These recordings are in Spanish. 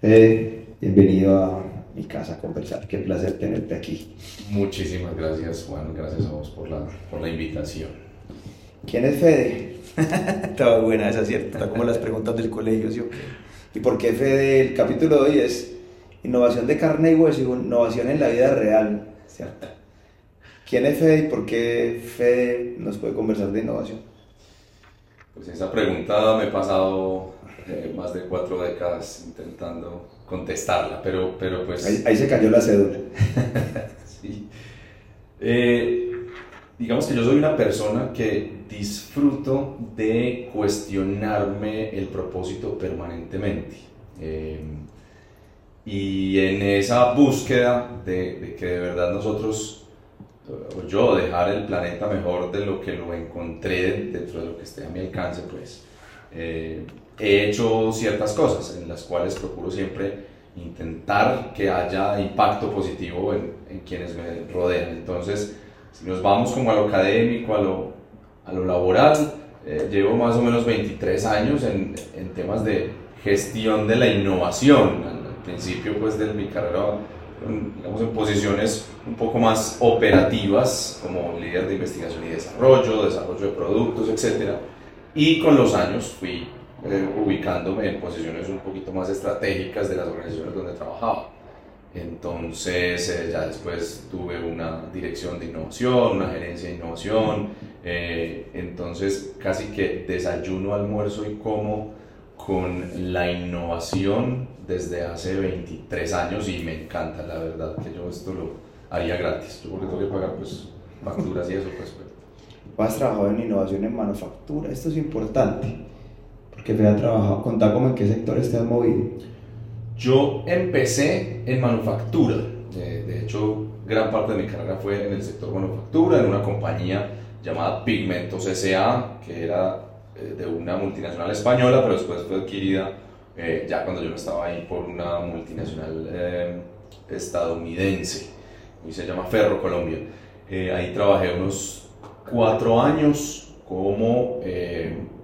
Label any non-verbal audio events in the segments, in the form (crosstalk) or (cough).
Fede, bienvenido a mi casa a conversar. Qué placer tenerte aquí. Muchísimas gracias, Juan. Gracias a vos por la, por la invitación. ¿Quién es Fede? (laughs) Estaba buena esa, ¿cierto? Está como las preguntas del colegio, ¿sí? ¿Y por qué Fede? El capítulo de hoy es innovación de carne y hueso y innovación en la vida real, ¿cierto? ¿Quién es Fede y por qué Fede nos puede conversar de innovación? Pues esa pregunta me he pasado eh, más de cuatro décadas intentando contestarla, pero, pero pues... Ahí, se cayó la cédula. (laughs) sí. Eh, digamos que yo soy una persona que disfruto de cuestionarme el propósito permanentemente. Eh, y en esa búsqueda de, de, que de verdad nosotros, o yo, dejar el planeta mejor de lo que lo encontré dentro de lo que esté a mi alcance, pues eh, he hecho ciertas cosas en las cuales procuro siempre intentar que haya impacto positivo en, en quienes me rodean. Entonces, si nos vamos como a lo académico, a lo, a lo laboral, eh, llevo más o menos 23 años en, en, temas de gestión de la innovación. Al, principio pues de mi carrera, digamos en posiciones un poco más operativas, como líder de investigación y desarrollo, desarrollo de productos, etc. Y con los años fui eh, ubicándome en posiciones un poquito más estratégicas de las organizaciones donde trabajaba. Entonces, eh, ya después tuve una dirección de innovación, una gerencia de innovación. Eh, entonces, casi que desayuno, almuerzo y como con la innovación desde hace 23 años y me encanta, la verdad, que yo esto lo haría gratis. Yo porque tengo que pagar pues, facturas y eso, pues. pues. Has trabajado en innovación en manufactura, esto es importante, porque me ha trabajado, contá cómo en qué sectores te has movido. Yo empecé en manufactura, de, hecho gran parte de mi carrera fue en el sector manufactura, en una compañía llamada Pigmentos S.A., que era eh, de una multinacional española, pero después fue adquirida eh, ya cuando yo no estaba ahí por una multinacional eh, estadounidense, y se llama Ferro Colombia. ahí trabajé unos cuatro años como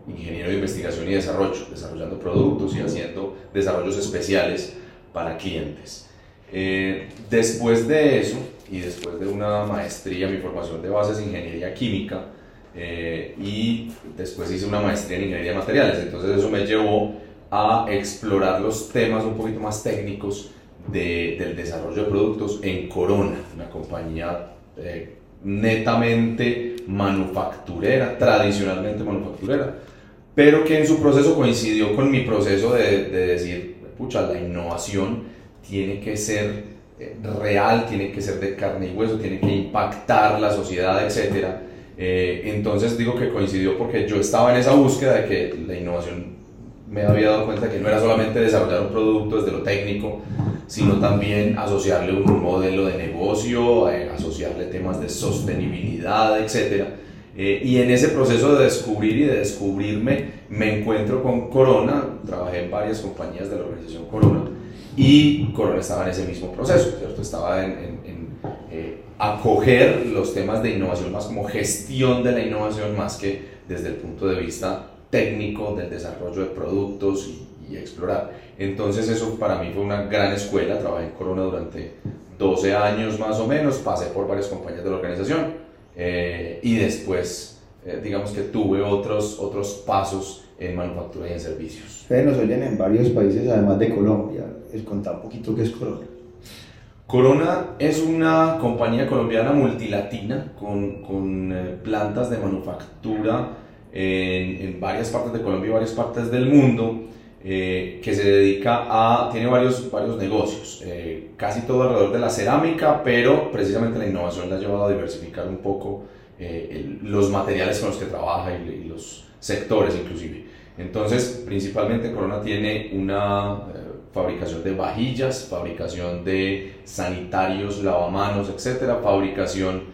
ingeniero de investigación y desarrollo, desarrollando productos y haciendo desarrollos especiales para clientes. Eh, después de eso, y después de una maestría, mi formación de base es ingeniería química, eh, y después hice una maestría en ingeniería de materiales, entonces eso me llevó a explorar los temas un poquito más técnicos de, del desarrollo de productos en Corona, una compañía eh, netamente manufacturera, tradicionalmente manufacturera pero que en su proceso coincidió con mi proceso de, de decir, pucha, la innovación tiene que ser eh, real, tiene que ser de carne y hueso, tiene que impactar la sociedad, etc. Eh, entonces digo que coincidió porque yo estaba en esa búsqueda de que la innovación me había dado cuenta que no era solamente desarrollar un producto desde lo técnico, sino también asociarle un modelo de negocio, eh, asociarle temas de sostenibilidad, etcétera eh, y en ese proceso de descubrir y de descubrirme, me encuentro con Corona, trabajé en varias compañías de la organización Corona, y Corona estaba en ese mismo proceso, ¿cierto? Estaba en, en, eh, acoger los temas de innovación más como gestión de la innovación, más que desde el punto de vista técnico del desarrollo de productos y, explorar. Entonces eso para mí fue una gran escuela, trabajé en Corona durante 12 años más o menos, pasé por varias compañías de la organización eh, y después, eh, digamos que tuve otros, otros pasos en manufactura y en servicios. Ustedes nos oyen en varios países, además de Colombia. Les contá un poquito qué es Corona. Corona es una compañía colombiana multilatina con, con eh, plantas de manufactura en, en, varias partes de Colombia y varias partes del mundo. que se dedica a, tiene varios, varios negocios, casi todo alrededor de la cerámica, pero precisamente la innovación le ha llevado a diversificar un poco eh, los materiales con los que trabaja y, los sectores inclusive. Entonces, principalmente Corona tiene una eh, fabricación de vajillas, fabricación de sanitarios, lavamanos, etcétera, fabricación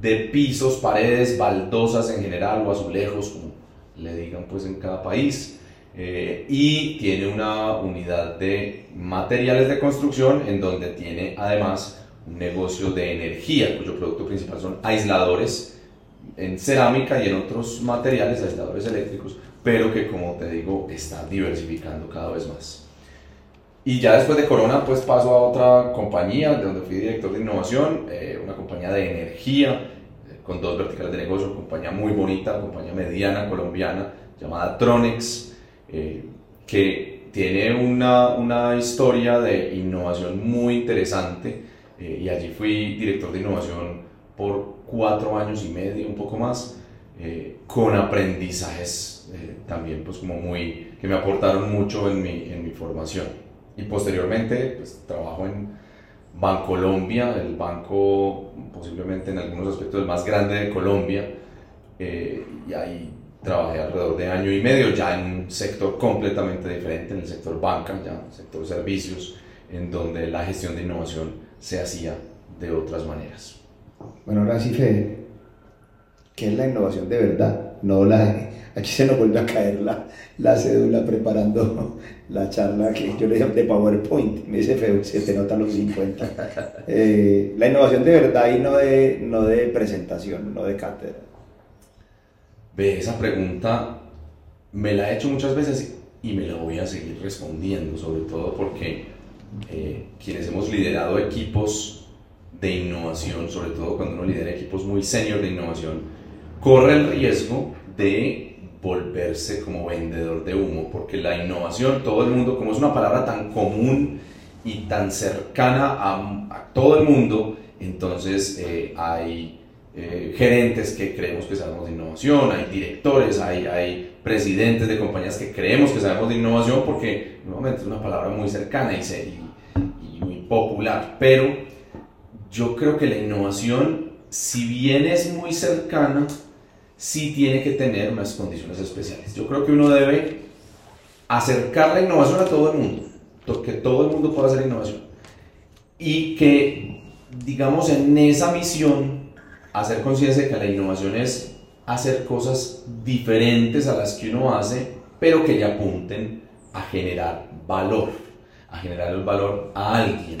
de pisos, paredes, baldosas en general o azulejos, como le digan pues en cada país. Eh, y tiene una unidad de materiales de construcción en donde tiene además un negocio de energía cuyo producto principal son aisladores en cerámica y en otros materiales, aisladores eléctricos pero que como te digo está diversificando cada vez más. Y ya después de Corona pues paso a otra compañía de donde fui director de innovación, eh, una compañía de energía eh, con dos verticales de negocio, compañía muy bonita, compañía mediana colombiana llamada Tronex, eh, que tiene una, una, historia de innovación muy interesante y allí fui director de innovación por cuatro años y medio, un poco más, con aprendizajes también pues como muy, que me aportaron mucho en mi, en mi formación. Y posteriormente pues trabajo en Bancolombia, el banco posiblemente en algunos aspectos el más grande de Colombia, eh, y ahí trabajé alrededor de año y medio, ya en un sector completamente diferente, en el sector banca, ya en el sector servicios, en donde la gestión de innovación se hacía de otras maneras. Bueno, ahora sí, Fede, ¿qué es la innovación de verdad? No la, aquí se nos vuelve a caer la, la cédula preparando la charla que yo le llamo de PowerPoint. Me dice feo, se te notan los 50. Eh, la innovación de verdad y no de, no de presentación, no de cátedra. Ve, esa pregunta me la he hecho muchas veces y me la voy a seguir respondiendo, sobre todo porque eh, quienes hemos liderado equipos de innovación, sobre todo cuando uno lidera equipos muy senior de innovación, corre el riesgo de volverse como vendedor de humo, porque la innovación, todo el mundo, como es una palabra tan común y tan cercana a, todo el mundo, entonces eh, hay eh, gerentes que creemos que sabemos de innovación, hay directores, hay, hay presidentes de compañías que creemos que sabemos de innovación, porque nuevamente es una palabra muy cercana y, y, y muy popular, pero yo creo que la innovación, si bien es muy cercana, sí tiene que tener unas condiciones especiales. Yo creo que uno debe acercar la innovación a todo el mundo, que todo el mundo pueda hacer innovación. Y que, digamos, en esa misión, hacer conciencia de que la innovación es hacer cosas diferentes a las que uno hace, pero que le apunten a generar valor, a generar el valor a alguien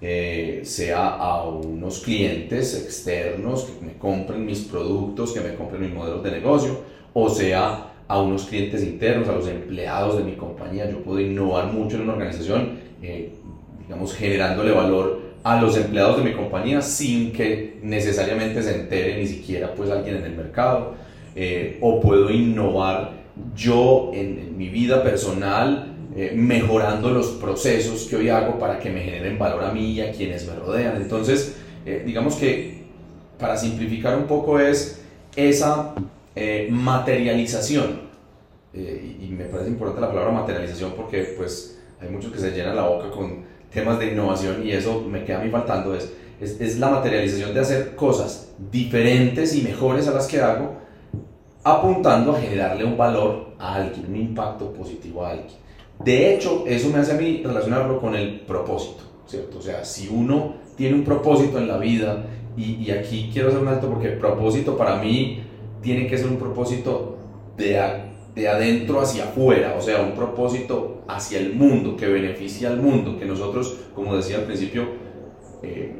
eh, sea a unos clientes externos que me compren mis productos, que me compren mis modelos de negocio, o sea a unos clientes internos, a los empleados de mi compañía. Yo puedo innovar mucho en una organización, eh, digamos, generándole valor a los empleados de mi compañía sin que necesariamente se entere ni siquiera pues alguien en el mercado. Eh, o puedo innovar yo en, en mi vida personal eh, mejorando los procesos que hoy hago para que me generen valor a mí y a quienes me rodean. Entonces, eh, digamos que para simplificar un poco es esa eh, materialización, y, me parece importante la palabra materialización porque pues hay muchos que se llenan la boca con temas de innovación y eso me queda a mí faltando, es, es, es la materialización de hacer cosas diferentes y mejores a las que hago, apuntando a generarle un valor a alguien, un impacto positivo a alguien. De hecho, eso me hace a mí relacionarlo con el propósito, ¿cierto? O sea, si uno tiene un propósito en la vida, y, aquí quiero hacer un alto porque el propósito para mí tiene que ser un propósito de, de adentro hacia afuera, o sea, un propósito hacia el mundo, que beneficie al mundo, que nosotros, como decía al principio, eh,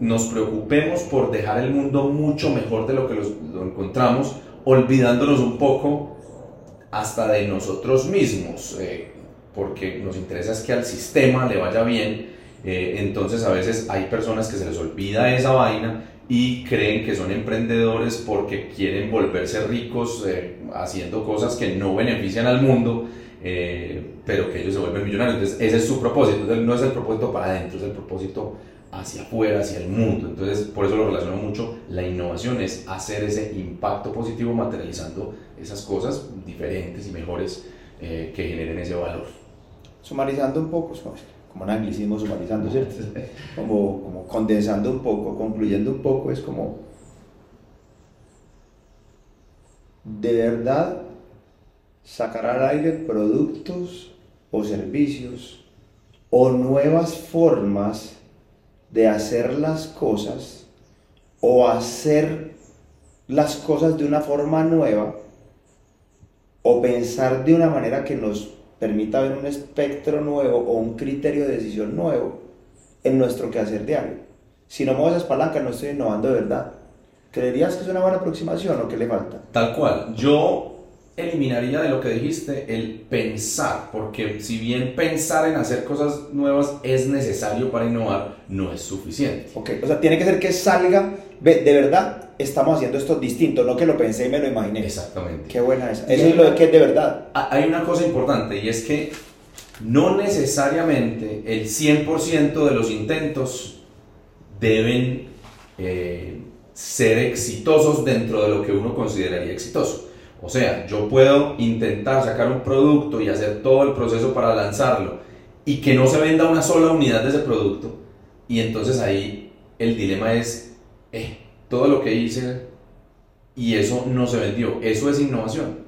nos preocupemos por dejar el mundo mucho mejor de lo que lo encontramos, olvidándonos un poco hasta de nosotros mismos. Eh, porque nos interesa es que al sistema le vaya bien. Eh, entonces a veces hay personas que se les olvida esa vaina y creen que son emprendedores porque quieren volverse ricos eh, haciendo cosas que no benefician al mundo, eh, pero que ellos se vuelven millonarios. Entonces ese es su propósito, no es el propósito para adentro, es el propósito hacia afuera, hacia el mundo. Entonces por eso lo relaciono mucho, la innovación es hacer ese impacto positivo materializando esas cosas diferentes y mejores que generen ese valor sumarizando un poco, como un anglicismo sumarizando, ¿cierto? (laughs) Como, como condensando un poco, concluyendo un poco, es como, de verdad, sacar al aire productos o servicios o nuevas formas de hacer las cosas o hacer las cosas de una forma nueva o pensar de una manera que nos permita ver un espectro nuevo o un criterio de decisión nuevo en nuestro quehacer diario. Si no muevo esas palancas, no estoy innovando de verdad. ¿Creerías que es una buena aproximación o qué le falta? Tal cual. Yo eliminaría de lo que dijiste el pensar, porque si bien pensar en hacer cosas nuevas es necesario para innovar, no es suficiente. Ok, o sea, tiene que ser que salga, de verdad, estamos haciendo esto distinto, no que lo pensé y me lo imaginé. Exactamente. Qué buena esa. Eso es lo que es de verdad. Hay una cosa importante y es que no necesariamente el 100% de los intentos deben eh, ser exitosos dentro de lo que uno consideraría exitoso. O sea, yo puedo intentar sacar un producto y hacer todo el proceso para lanzarlo y que no se venda una sola unidad de ese producto. Y entonces ahí el dilema es, eh, todo lo que hice y eso no se vendió. Eso es innovación.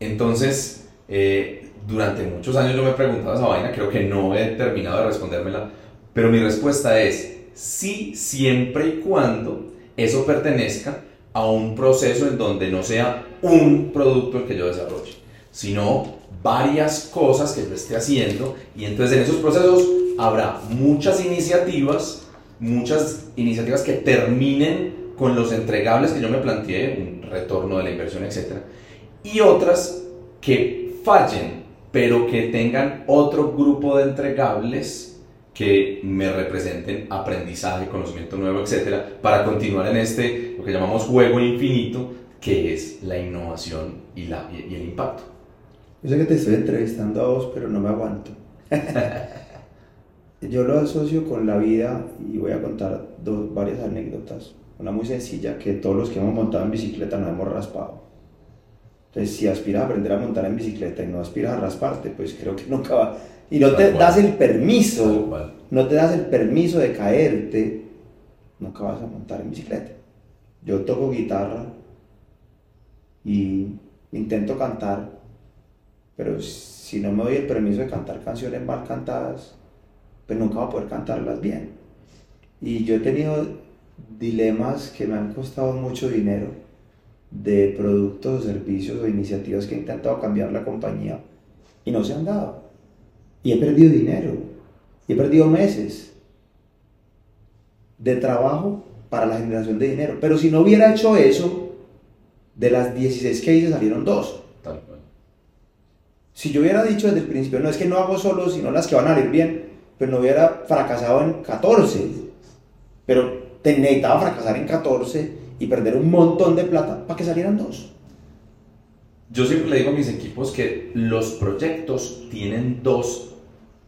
Entonces, eh, durante muchos años yo me he preguntado esa vaina, creo que no he terminado de respondérmela, pero mi respuesta es sí, siempre y cuando eso pertenezca a un proceso en donde no sea un producto el que yo desarrolle, sino varias cosas que yo esté haciendo y entonces en esos procesos habrá muchas iniciativas, muchas iniciativas que terminen con los entregables que yo me planteé, un retorno de la inversión, etc. Y otras que fallen, pero que tengan otro grupo de entregables que me representen aprendizaje, conocimiento nuevo, etcétera, para continuar en este, lo que llamamos juego infinito, que es la innovación y, la, y, el impacto. Yo sé que te estoy entrevistando a vos, pero no me aguanto. (laughs) Yo lo asocio con la vida y voy a contar dos, varias anécdotas. Una muy sencilla, que todos los que hemos montado en bicicleta nos hemos raspado. Entonces, si aspiras a aprender a montar en bicicleta y no aspiras a rasparte, pues creo que nunca va, y no te das el permiso, no te das el permiso de caerte, nunca vas a montar en bicicleta. Yo toco guitarra y intento cantar, pero si no me doy el permiso de cantar canciones mal cantadas, pues nunca voy a poder cantarlas bien. Y yo he tenido dilemas que me han costado mucho dinero de productos, servicios o iniciativas que he intentado cambiar la compañía y no se han dado. Y he perdido dinero. Y he perdido meses de trabajo para la generación de dinero. Pero si no hubiera hecho eso, de las 16 que hice salieron dos. Si yo hubiera dicho desde el principio, no es que no hago solo, sino las que van a salir bien, pues no hubiera fracasado en 14. Pero necesitaba fracasar en 14 y perder un montón de plata para que salieran dos. Yo siempre le digo a mis equipos que los proyectos tienen dos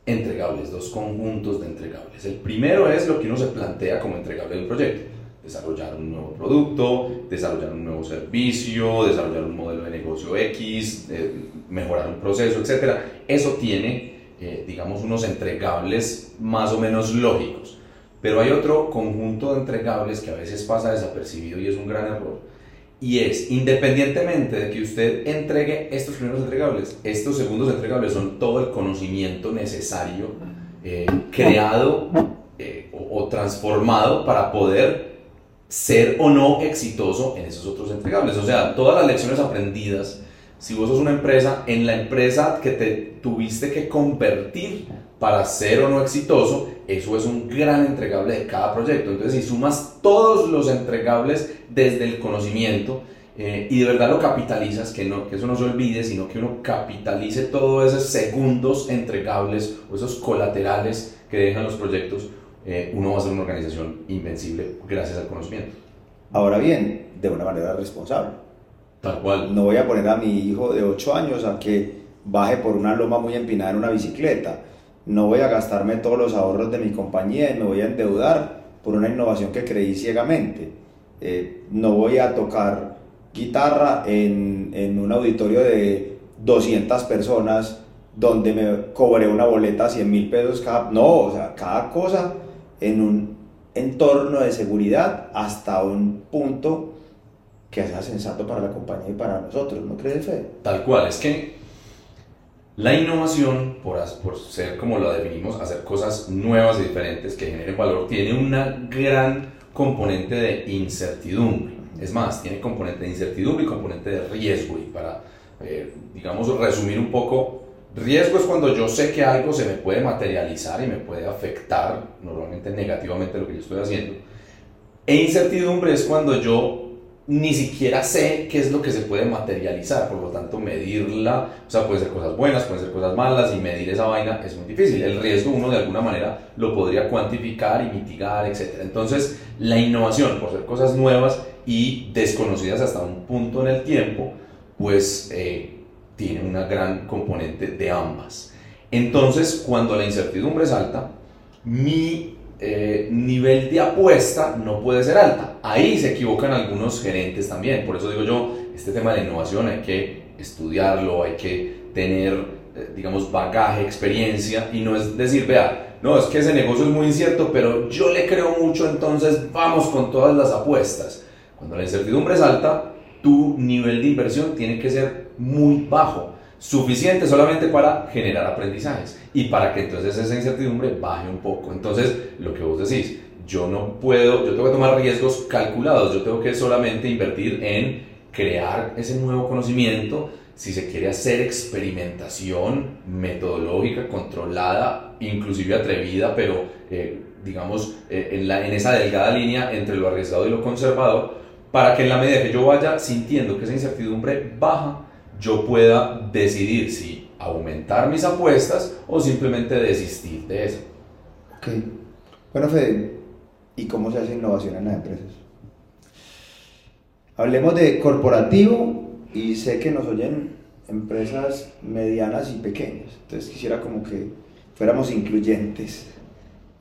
entregables, dos conjuntos de entregables. El primero es lo que uno se plantea como entregable del proyecto. Desarrollar un nuevo producto, desarrollar un nuevo servicio, desarrollar un modelo de negocio X, eh, mejorar un proceso, etc. Eso tiene, eh, digamos, unos entregables más o menos lógicos. Pero hay otro conjunto de entregables que a veces pasa desapercibido y es un gran error, y es, independientemente de que usted entregue estos primeros entregables, estos segundos entregables son todo el conocimiento necesario eh, creado eh, o, transformado para poder ser o no exitoso en esos otros entregables. O sea, todas las lecciones aprendidas, si vos sos una empresa, en la empresa que te tuviste que convertir para ser o no exitoso, eso es un gran entregable de cada proyecto. Entonces, si sumas todos los entregables desde el conocimiento eh, y de verdad lo capitalizas, que, no, que eso no se olvide, sino que uno capitalice todos esos segundos entregables o esos colaterales que dejan los proyectos, eh, uno va a ser una organización invencible gracias al conocimiento. Ahora bien, de una manera responsable. No voy a poner a mi hijo de 8 años a que baje por una loma muy empinada en una bicicleta no voy a gastarme todos los ahorros de mi compañía y me voy a endeudar por una innovación que creí ciegamente. Eh, no voy a tocar guitarra en, en, un auditorio de 200 personas donde me cobré una boleta 100 mil pesos cada... No, o sea, cada cosa en un entorno de seguridad hasta un punto que sea sensato para la compañía y para nosotros, ¿no crees, Fe? Tal cual, es que la innovación, por, por ser como lo definimos, hacer cosas nuevas y diferentes que generen valor, tiene una gran componente de incertidumbre. Es más, tiene componente de incertidumbre y componente de riesgo. Y para, eh, digamos, resumir un poco, riesgo es cuando yo sé que algo se me puede materializar y me puede afectar normalmente negativamente lo que yo estoy haciendo. E incertidumbre es cuando yo ni siquiera sé qué es lo que se puede materializar, por lo tanto medirla, o sea, pueden ser cosas buenas, pueden ser cosas malas, y medir esa vaina es muy difícil. El riesgo uno de alguna manera lo podría cuantificar y mitigar, etc. Entonces, la innovación, por ser cosas nuevas y desconocidas hasta un punto en el tiempo, pues eh, tiene una gran componente de ambas. Entonces, cuando la incertidumbre es alta, mi eh, nivel de apuesta no puede ser alta. Ahí se equivocan algunos gerentes también. Por eso digo yo, este tema de la innovación hay que estudiarlo, hay que tener, eh, digamos, bagaje, experiencia y no es decir, vea, no, es que ese negocio es muy incierto, pero yo le creo mucho, entonces vamos con todas las apuestas. Cuando la incertidumbre es alta, tu nivel de inversión tiene que ser muy bajo suficiente solamente para generar aprendizajes y para que entonces esa incertidumbre baje un poco. Entonces, lo que vos decís, yo no puedo, yo tengo que tomar riesgos calculados, yo tengo que solamente invertir en crear ese nuevo conocimiento, si se quiere hacer experimentación metodológica, controlada, inclusive atrevida, pero eh, digamos eh, en, la, en esa delgada línea entre lo arriesgado y lo conservador, para que en la medida que yo vaya sintiendo que esa incertidumbre baja, yo pueda decidir si aumentar mis apuestas o simplemente desistir de eso. Ok. Bueno, Fede, ¿y cómo se hace innovación en las empresas? Hablemos de corporativo y sé que nos oyen empresas medianas y pequeñas. Entonces quisiera como que fuéramos incluyentes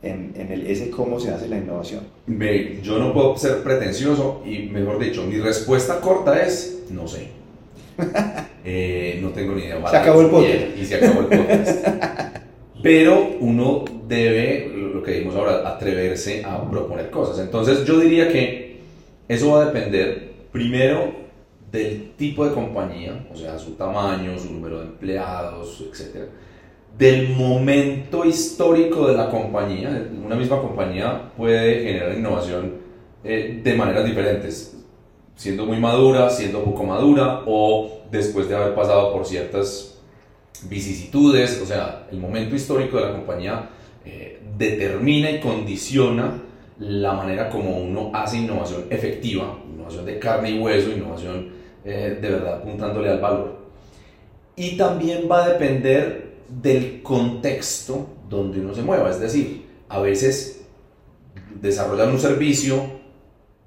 en, en el, ese cómo se hace la innovación. Ve, yo no puedo ser pretencioso y mejor dicho, mi respuesta corta es no sé. Eh, no tengo ni idea. Se acabó el podcast. Y, se acabó el podcast. (laughs) Pero uno debe, lo que dijimos ahora, atreverse a proponer cosas. Entonces yo diría que eso va a depender primero del tipo de compañía, o sea, su tamaño, su número de empleados, etc. Del momento histórico de la compañía. Una misma compañía puede generar innovación eh, de maneras diferentes siendo muy madura, siendo poco madura o después de haber pasado por ciertas vicisitudes, o sea, el momento histórico de la compañía eh, determina y condiciona la manera como uno hace innovación efectiva, innovación de carne y hueso, innovación eh, de verdad apuntándole al valor. Y también va a depender del contexto donde uno se mueva, es decir, a veces desarrollar un servicio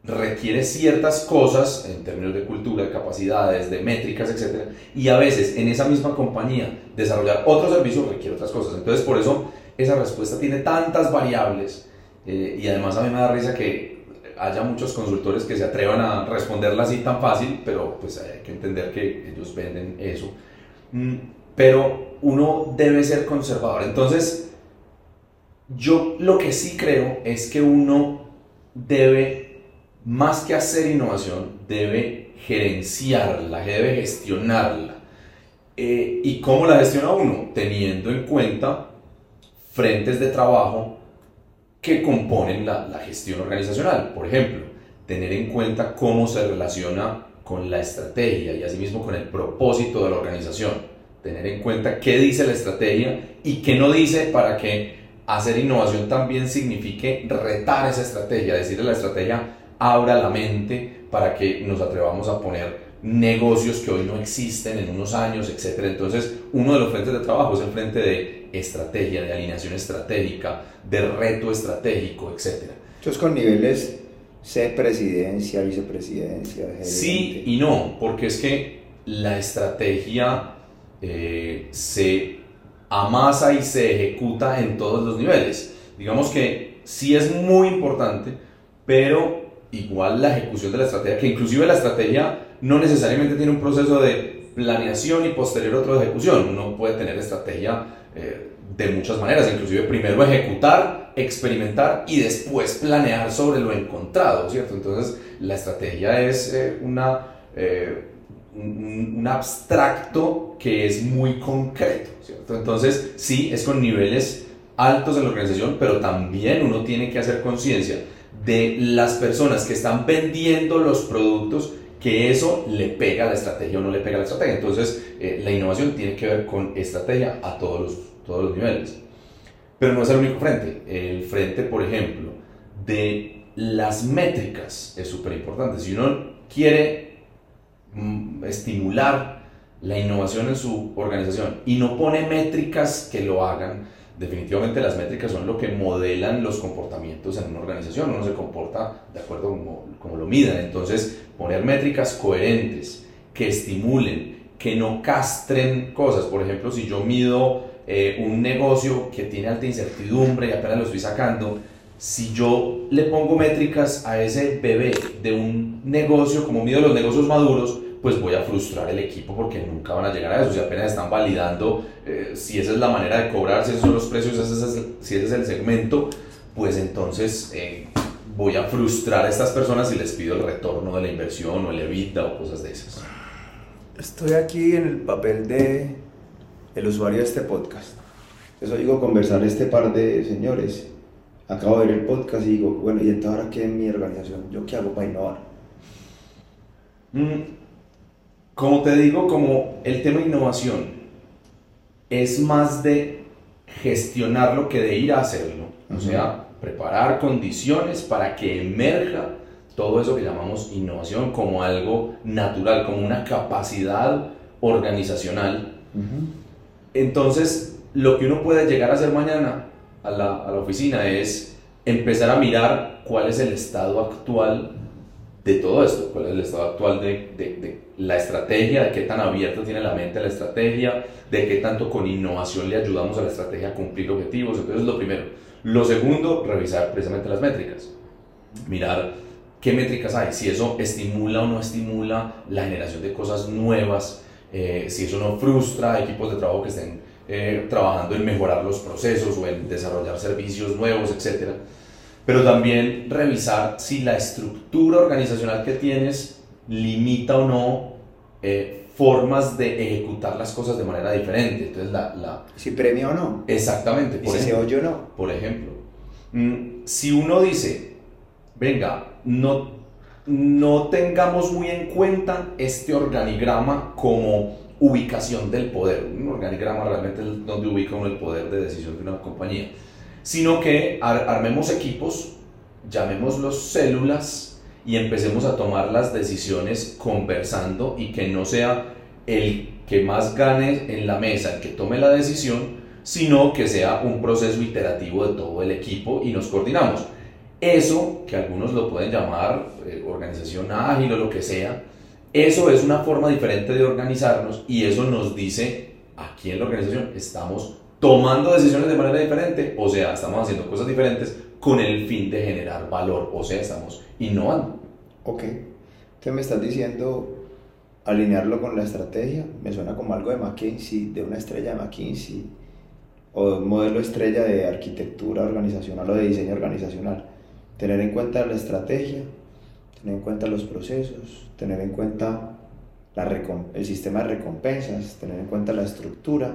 requiere ciertas cosas en términos de cultura, de capacidades, de métricas, etc. Y a veces en esa misma compañía desarrollar otro servicio requiere otras cosas. Entonces por eso esa respuesta tiene tantas variables eh, y además a mí me da risa que haya muchos consultores que se atrevan a responderla así tan fácil, pero pues hay que entender que ellos venden eso. Mm, pero uno debe ser conservador. Entonces, yo lo que sí creo es que uno debe más que hacer innovación, debe gerenciarla, debe gestionarla. Eh, ¿Y cómo la gestiona uno? Teniendo en cuenta frentes de trabajo que componen la, la gestión organizacional. Por ejemplo, tener en cuenta cómo se relaciona con la estrategia y asimismo con el propósito de la organización. Tener en cuenta qué dice la estrategia y qué no dice para que hacer innovación también signifique retar esa estrategia, decirle a la estrategia, abra la mente para que nos atrevamos a poner negocios que hoy no existen en unos años, etc. Entonces, uno de los frentes de trabajo es el frente de estrategia, de alineación estratégica, de reto estratégico, etc. Entonces, con niveles C, presidencia, vicepresidencia. Sí y no, porque es que la estrategia eh, se amasa y se ejecuta en todos los niveles. Digamos que sí es muy importante, pero igual la ejecución de la estrategia, que inclusive la estrategia no necesariamente tiene un proceso de planeación y posterior otro de ejecución. Uno puede tener estrategia eh, de muchas maneras, inclusive primero ejecutar, experimentar y después planear sobre lo encontrado, ¿cierto? Entonces la estrategia es eh, una, eh, un, abstracto que es muy concreto, ¿cierto? Entonces sí, es con niveles altos en la organización, pero también uno tiene que hacer conciencia de las personas que están vendiendo los productos que eso le pega a la estrategia o no le pega a la estrategia. Entonces, eh, la innovación tiene que ver con estrategia a todos los, todos los niveles. Pero no es el único frente. El frente, por ejemplo, de las métricas es súper importante. Si uno quiere mm, estimular la innovación en su organización y no pone métricas que lo hagan, definitivamente las métricas son lo que modelan los comportamientos en una organización, uno se comporta de acuerdo como, como lo midan, entonces poner métricas coherentes que estimulen, que no castren cosas, por ejemplo, si yo mido eh, un negocio que tiene alta incertidumbre y apenas lo estoy sacando, si yo le pongo métricas a ese bebé de un negocio, como mido los negocios maduros, pues voy a frustrar el equipo porque nunca van a llegar a eso. Si apenas están validando eh, si esa es la manera de cobrar, si esos son los precios, si ese es el segmento, pues entonces eh, voy a frustrar a estas personas si les pido el retorno de la inversión o el EBITDA o cosas de esas. Estoy aquí en el papel de el usuario de este podcast. Eso digo conversar este par de señores. Acabo de ver el podcast y digo, bueno, ¿y entonces ahora qué en mi organización? ¿Yo qué hago para innovar? Mm, como te digo, como el tema innovación es más de gestionarlo que de ir a hacerlo. O sea, preparar condiciones para que emerja todo eso que llamamos innovación como algo natural, como una capacidad organizacional. Entonces, lo que uno puede llegar a hacer mañana a la, a la oficina es empezar a mirar cuál es el estado actual de todo esto, cuál es el estado actual de, de, la estrategia, de qué tan abierta tiene la mente la estrategia, de qué tanto con innovación le ayudamos a la estrategia a cumplir objetivos. Entonces, lo primero. Lo segundo, revisar precisamente las métricas. Mirar qué métricas hay, si eso estimula o no estimula la generación de cosas nuevas, eh, si eso no frustra a equipos de trabajo que estén eh, trabajando en mejorar los procesos o en desarrollar servicios nuevos, etcétera pero también revisar si la estructura organizacional que tienes limita o no eh, formas de ejecutar las cosas de manera diferente. Entonces, la, la... Si premia o no. Exactamente. Por si se oye o no. Por ejemplo, mm, si uno dice, venga, no, no tengamos muy en cuenta este organigrama como ubicación del poder. Un organigrama realmente es donde ubica uno el poder de decisión de una compañía sino que armemos equipos, llamémoslos células y empecemos a tomar las decisiones conversando y que no sea el que más gane en la mesa el que tome la decisión, sino que sea un proceso iterativo de todo el equipo y nos coordinamos. Eso, que algunos lo pueden llamar eh, organización ágil o lo que sea, eso es una forma diferente de organizarnos y eso nos dice aquí en la organización estamos tomando decisiones de manera diferente, o sea, estamos haciendo cosas diferentes con el fin de generar valor, o sea, estamos innovando. Ok, entonces me estás diciendo alinearlo con la estrategia, me suena como algo de McKinsey, de una estrella de McKinsey, o un modelo estrella de arquitectura organizacional o de diseño organizacional. Tener en cuenta la estrategia, tener en cuenta los procesos, tener en cuenta la el sistema de recompensas, tener en cuenta la estructura,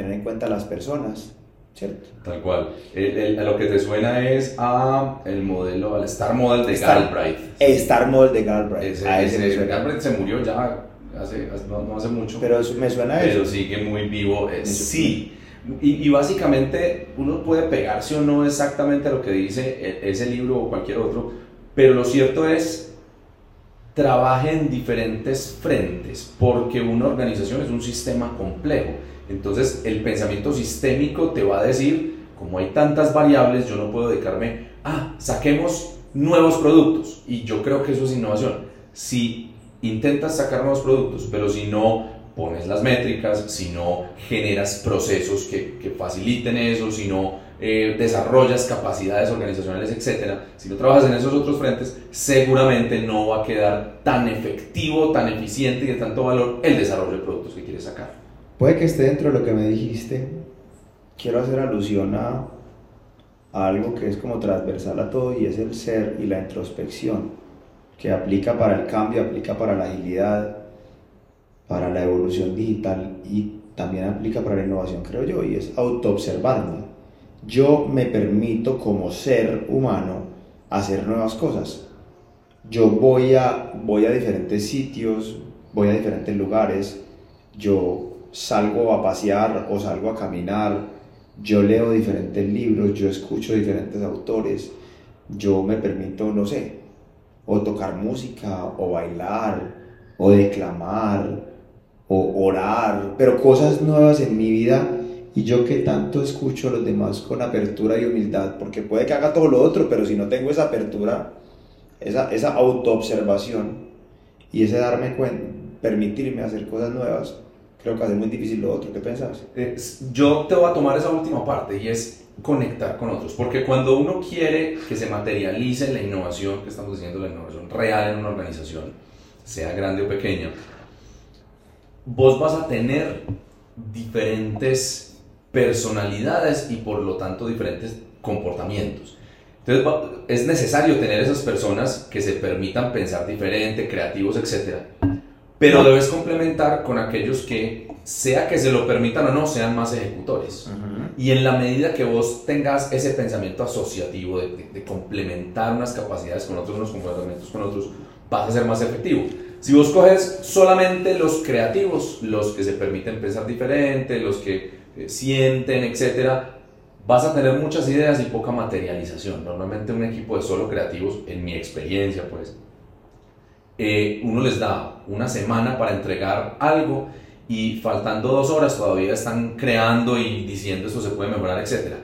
tener en cuenta las personas, ¿cierto? Tal cual. a lo que te suena es a el modelo, al Star Model de Galbraith. Star Model de Galbraith. Ese, Galbraith se murió ya hace, no, hace mucho. Pero me suena a eso. Pero sigue muy vivo. Eh, sí. Y, y, básicamente uno puede pegarse o no exactamente a lo que dice e, ese libro o cualquier otro, pero lo cierto es trabaje en diferentes frentes, porque una organización es un sistema complejo entonces el pensamiento sistémico te va a decir, como hay tantas variables, yo no puedo dedicarme, ah, saquemos nuevos productos. Y yo creo que eso es innovación. Si intentas sacar nuevos productos, pero si no pones las métricas, si no generas procesos que, que faciliten eso, si no eh, desarrollas capacidades organizacionales, etcétera, si no trabajas en esos otros frentes, seguramente no va a quedar tan efectivo, tan eficiente y de tanto valor el desarrollo de productos que quieres sacar. Puede que esté dentro de lo que me dijiste. Quiero hacer alusión a, algo que es como transversal a todo y es el ser y la introspección, que aplica para el cambio, aplica para la agilidad, para la evolución digital y también aplica para la innovación, creo yo, y es autoobservarme. Yo me permito como ser humano hacer nuevas cosas. Yo voy a, voy a diferentes sitios, voy a diferentes lugares, yo salgo a pasear o salgo a caminar, yo leo diferentes libros, yo escucho diferentes autores, yo me permito, no sé, o tocar música, o bailar, o declamar, o orar, pero cosas nuevas en mi vida y yo que tanto escucho a los demás con apertura y humildad, porque puede que haga todo lo otro, pero si no tengo esa apertura, esa, esa autoobservación y ese darme cuenta, permitirme hacer cosas nuevas, creo que hace muy difícil lo otro. ¿Qué pensás? yo te voy a tomar esa última parte y es conectar con otros, porque cuando uno quiere que se materialice la innovación, que estamos diciendo, la innovación real en una organización, sea grande o pequeña, vos vas a tener diferentes personalidades y por lo tanto diferentes comportamientos. Entonces es necesario tener esas personas que se permitan pensar diferente, creativos, etc. Pero debes complementar con aquellos que, sea que se lo permitan o no, sean más ejecutores. Y en la medida que vos tengas ese pensamiento asociativo de, complementar unas capacidades con otros, unos comportamientos con otros, vas a ser más efectivo. Si vos coges solamente los creativos, los que se permiten pensar diferente, los que eh, sienten, etcétera, vas a tener muchas ideas y poca materialización. Normalmente un equipo de solo creativos, en mi experiencia, pues, eh, uno les da una semana para entregar algo y faltando dos horas todavía están creando y diciendo esto se puede mejorar, etc.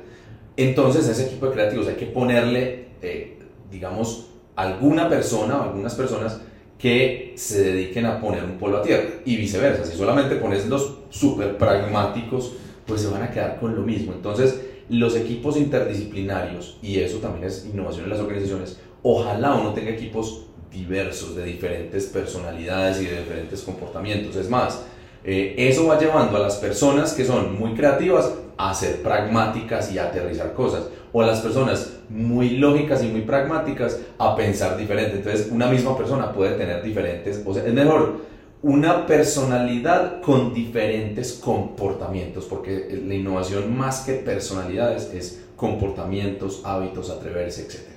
Entonces ese equipo de creativos hay que ponerle, eh, digamos, alguna persona o algunas personas que se dediquen a poner un polo a tierra y viceversa. Si solamente pones los súper pragmáticos, pues se van a quedar con lo mismo. Entonces, los equipos interdisciplinarios, y eso también es innovación en las organizaciones, ojalá uno tenga equipos diversos, de diferentes personalidades y de diferentes comportamientos. Es más, eh, eso va llevando a las personas que son muy creativas a ser pragmáticas y a aterrizar cosas, o a las personas muy lógicas y muy pragmáticas a pensar diferente. Entonces, una misma persona puede tener diferentes, o sea, es mejor una personalidad con diferentes comportamientos, porque la innovación más que personalidades es comportamientos, hábitos, atreverse, etc.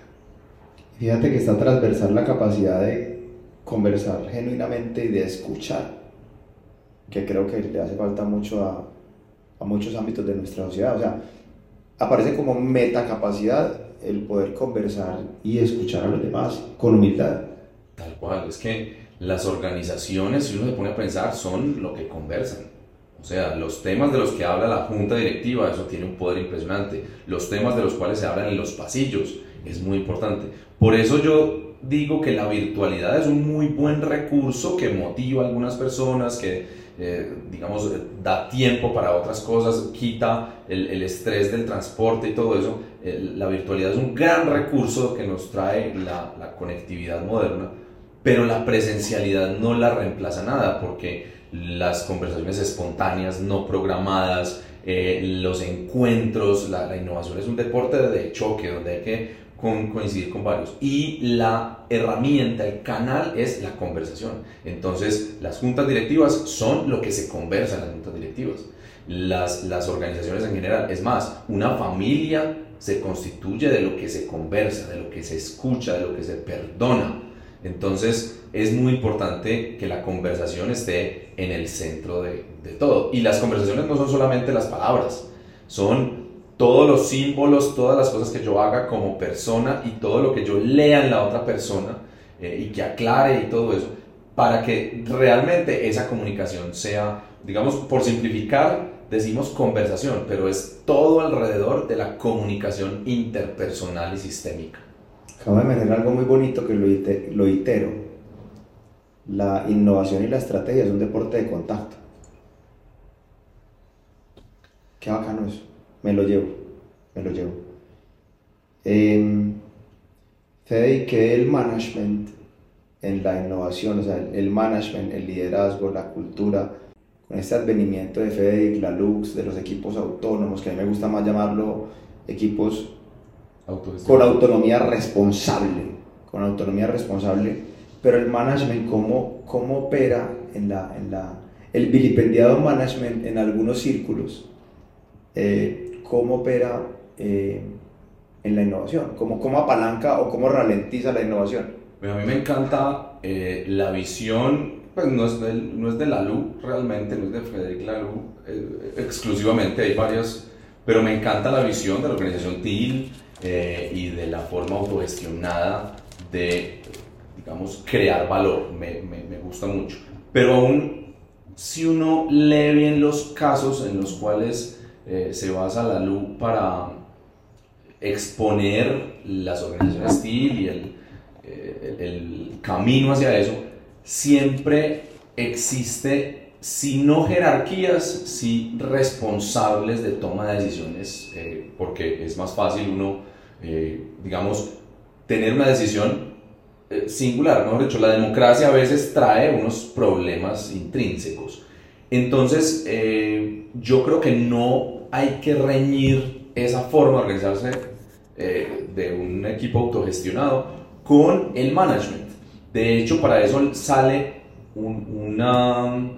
Fíjate que está transversal la capacidad de conversar genuinamente y de escuchar, que creo que le hace falta mucho a, a muchos ámbitos de nuestra sociedad. O sea, aparece como metacapacidad el poder conversar y escuchar a los demás con humildad. Tal cual, es que las organizaciones, si uno se pone a pensar, son lo que conversan. O sea, los temas de los que habla la junta directiva, eso tiene un poder impresionante. Los temas de los cuales se hablan en los pasillos, es muy importante. Por eso yo digo que la virtualidad es un muy buen recurso que motiva a algunas personas, que eh, digamos da tiempo para otras cosas, quita el, estrés del transporte y todo eso. la virtualidad es un gran recurso que nos trae la, la conectividad moderna, pero la presencialidad no la reemplaza nada porque las conversaciones espontáneas, no programadas, eh, los encuentros, la, la, innovación es un deporte de choque donde hay que con, coincidir con varios. Y la herramienta, el canal es la conversación. Entonces, las juntas directivas son lo que se conversa en las juntas directivas. Las, las organizaciones en general, es más, una familia se constituye de lo que se conversa, de lo que se escucha, de lo que se perdona. Entonces, es muy importante que la conversación esté en el centro de, de todo. Y las conversaciones no son solamente las palabras, son todos los símbolos, todas las cosas que yo haga como persona y todo lo que yo lea en la otra persona eh, y que aclare y todo eso, para que realmente esa comunicación sea, digamos, por simplificar, decimos conversación, pero es todo alrededor de la comunicación interpersonal y sistémica. Acabo de mencionar algo muy bonito que lo, itero. La innovación y la estrategia es un deporte de contacto. Qué bacano eso me lo llevo, me lo llevo. Eh, que el management en la innovación, o sea, el management, el liderazgo, la cultura, con este advenimiento de Federic, la Lux, de los equipos autónomos, que a mí me gusta más llamarlo equipos con autonomía responsable, con autonomía responsable, pero el management, ¿cómo, cómo opera en la, en la, el vilipendiado management en algunos círculos? Eh, cómo opera eh, en la innovación, cómo, cómo apalanca o cómo ralentiza la innovación. a mí me encanta eh, la visión, pues no es, de, no es realmente, no es de Frederic Lalou eh, exclusivamente, hay varias, pero me encanta la visión de la organización TIL y de la forma autogestionada de digamos, crear valor, me, me gusta mucho. Pero aún si uno lee bien los casos en los cuales eh, se basa la LU para exponer las organizaciones y el, eh, el, camino hacia eso, siempre existe, si no jerarquías, si responsables de toma de decisiones, eh, porque es más fácil uno, digamos, tener una decisión singular, mejor dicho, la democracia a veces trae unos problemas intrínsecos. Entonces, yo creo que no hay que reñir esa forma de organizarse eh, de un equipo autogestionado con el management. De hecho, para eso sale una,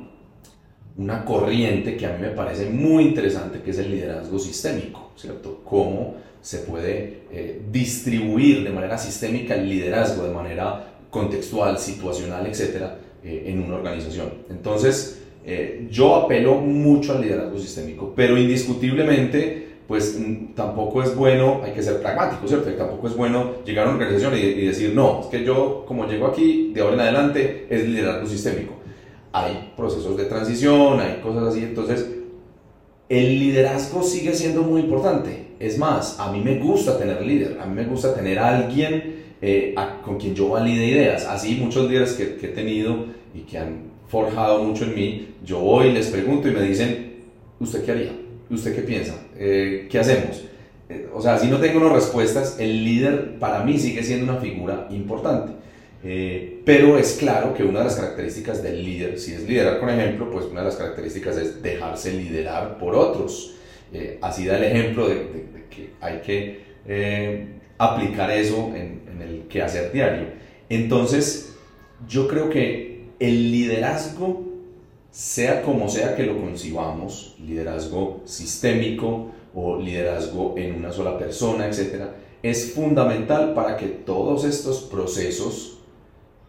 una corriente que a mí me parece muy interesante, que es el liderazgo sistémico, ¿cierto? Cómo se puede eh, distribuir de manera sistémica el liderazgo, de manera contextual, situacional, etcétera, eh, en una organización. Entonces, eh, yo apelo mucho al liderazgo sistémico, pero indiscutiblemente, pues mm, tampoco es bueno, hay que ser pragmático, ¿cierto? tampoco es bueno llegar a una organización y, y, decir, no, es que yo como llego aquí, de ahora en adelante, es liderazgo sistémico. Hay procesos de transición, hay cosas así, entonces el liderazgo sigue siendo muy importante. Es más, a mí me gusta tener líder, a mí me gusta tener a alguien eh, con quien yo valide ideas. Así muchos líderes que, que he tenido y que han forjado mucho en mí, yo voy, y les pregunto y me dicen, ¿usted qué haría? ¿Usted qué piensa? Eh, ¿Qué hacemos? Eh, o sea, si no tengo unas respuestas, el líder para mí sigue siendo una figura importante. Eh, pero es claro que una de las características del líder, si es liderar, por ejemplo, pues una de las características es dejarse liderar por otros. así da el ejemplo de, que hay que aplicar eso en, en el quehacer diario. Entonces, yo creo que el liderazgo, sea como sea que lo concibamos, liderazgo sistémico o liderazgo en una sola persona, etc., es fundamental para que todos estos procesos